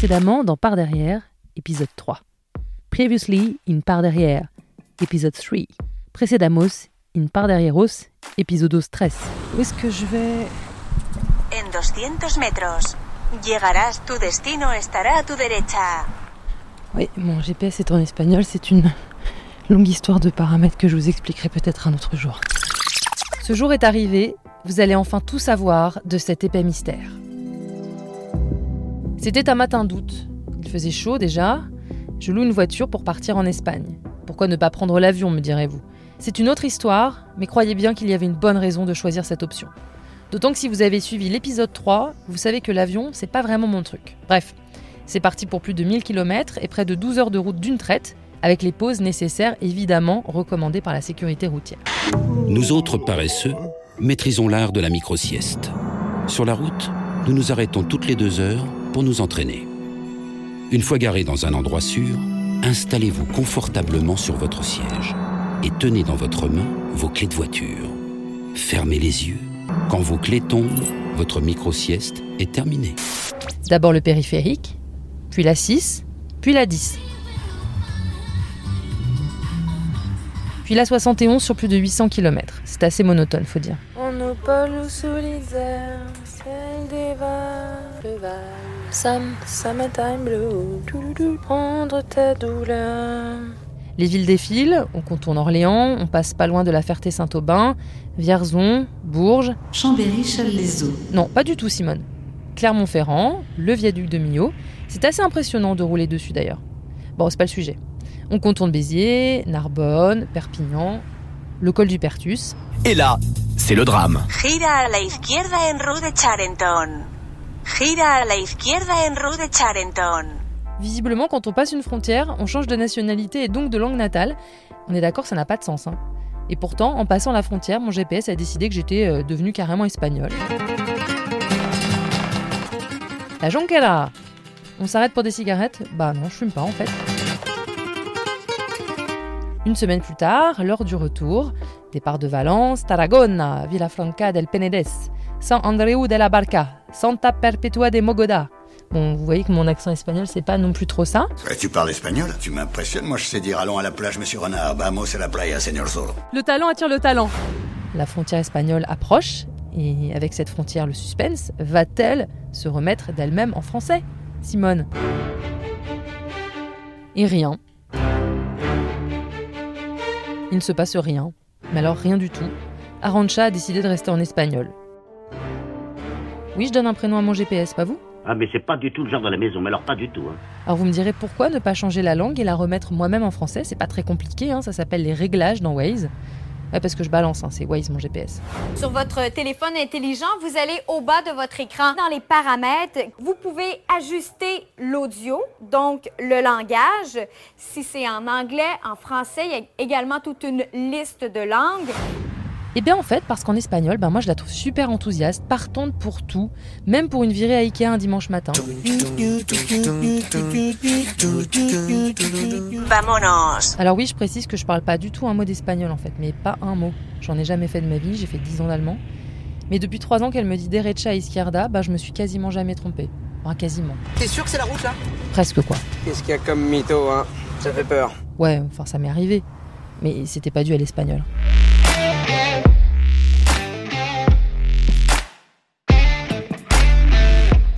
Précédemment dans Par derrière, épisode 3. Previously in Par derrière, épisode 3. Précédamos in Par derrieros, épisode 13. Où est-ce que je vais? En 200 metros. Llegarás, tu destino estará a tu derecha. Oui, mon GPS est en espagnol, c'est une longue histoire de paramètres que je vous expliquerai peut-être un autre jour. Ce jour est arrivé, vous allez enfin tout savoir de cet épais mystère. C'était un matin d'août. Il faisait chaud déjà. Je loue une voiture pour partir en Espagne. Pourquoi ne pas prendre l'avion, me direz-vous? C'est une autre histoire, mais croyez bien qu'il y avait une bonne raison de choisir cette option. D'autant que si vous avez suivi l'épisode 3, vous savez que l'avion, c'est pas vraiment mon truc. Bref, c'est parti pour plus de 1000 km et près de 12 heures de route d'une traite, avec les pauses nécessaires évidemment recommandées par la sécurité routière. Nous autres paresseux, maîtrisons l'art de la micro-sieste. Sur la route, nous nous arrêtons toutes les deux heures pour nous entraîner. Une fois garé dans un endroit sûr, installez-vous confortablement sur votre siège et tenez dans votre main vos clés de voiture. Fermez les yeux. Quand vos clés tombent, votre micro-sieste est terminée. D'abord le périphérique, puis la 6, puis la 10. Puis la 71 sur plus de 800 km. C'est assez monotone, faut dire. Les airs, ciel des vagues, le val, Sam, summertime blue, touloulou, prendre ta douleur. Les villes défilent, on contourne Orléans, on passe pas loin de la Ferté-Saint-Aubin, Vierzon, Bourges. Chambéry, Chasles-les-Eaux. Non, pas du tout, Simone. Clermont-Ferrand, le viaduc de Millau. C'est assez impressionnant de rouler dessus d'ailleurs. Bon, c'est pas le sujet. On contourne Béziers, Narbonne, Perpignan, le col du Pertus. Et là, c'est le drame. Gira a la izquierda en rue de Charenton. Gira a la izquierda en rue de Charenton. Visiblement, quand on passe une frontière, on change de nationalité et donc de langue natale. On est d'accord, ça n'a pas de sens. hein. Et pourtant, en passant la frontière, mon GPS a décidé que j'étais euh, devenue carrément espagnole. La jonquera On s'arrête pour des cigarettes? Bah non, je fume pas en fait. Une semaine plus tard, lors du retour, départ de Valence, Tarragona, Villafranca del Penedès, San Andreu de la Barca, Santa Perpetua de Mogoda. Bon, vous voyez que mon accent espagnol, c'est pas non plus trop ça. Ouais, tu parles espagnol Tu m'impressionnes. Moi, je sais dire allons à la plage, monsieur Renard. Vamos a la playa, señor Zorro. Le talent attire le talent. La frontière espagnole approche, et avec cette frontière, le suspense, va-t-elle se remettre d'elle-même en français? Simone Et rien. Il ne se passe rien. Mais alors rien du tout. Arancha a décidé de rester en espagnol. Oui, je donne un prénom à mon GPS, pas vous? Ah, mais c'est pas du tout le genre de la maison, mais alors pas du tout. Hein. Alors vous me direz pourquoi ne pas changer la langue et la remettre moi-même en français? C'est pas très compliqué, hein, ça s'appelle les réglages dans Waze. Ouais, parce que je balance, hein, c'est Waze mon GPS. Sur votre téléphone intelligent, vous allez au bas de votre écran dans les paramètres. Vous pouvez ajuster l'audio, donc le langage. Si c'est en anglais, en français, il y a également toute une liste de langues. Et bien en fait, parce qu'en espagnol, ben moi je la trouve super enthousiaste, partante pour tout, même pour une virée à Ikea un dimanche matin. Vámonos. Alors oui, je précise que je parle pas du tout un mot d'espagnol en fait, mais pas un mot. J'en ai jamais fait de ma vie, j'ai fait 10 ans d'allemand. Mais depuis 3 ans qu'elle me dit derecha izquierda, bah je me suis quasiment jamais trompée. Enfin, quasiment. T'es sûr que c'est la route là? Presque quoi. Qu'est-ce qu'il y a comme mytho, hein? Ça fait peur. Ouais, enfin ça m'est arrivé. Mais c'était pas dû à l'espagnol.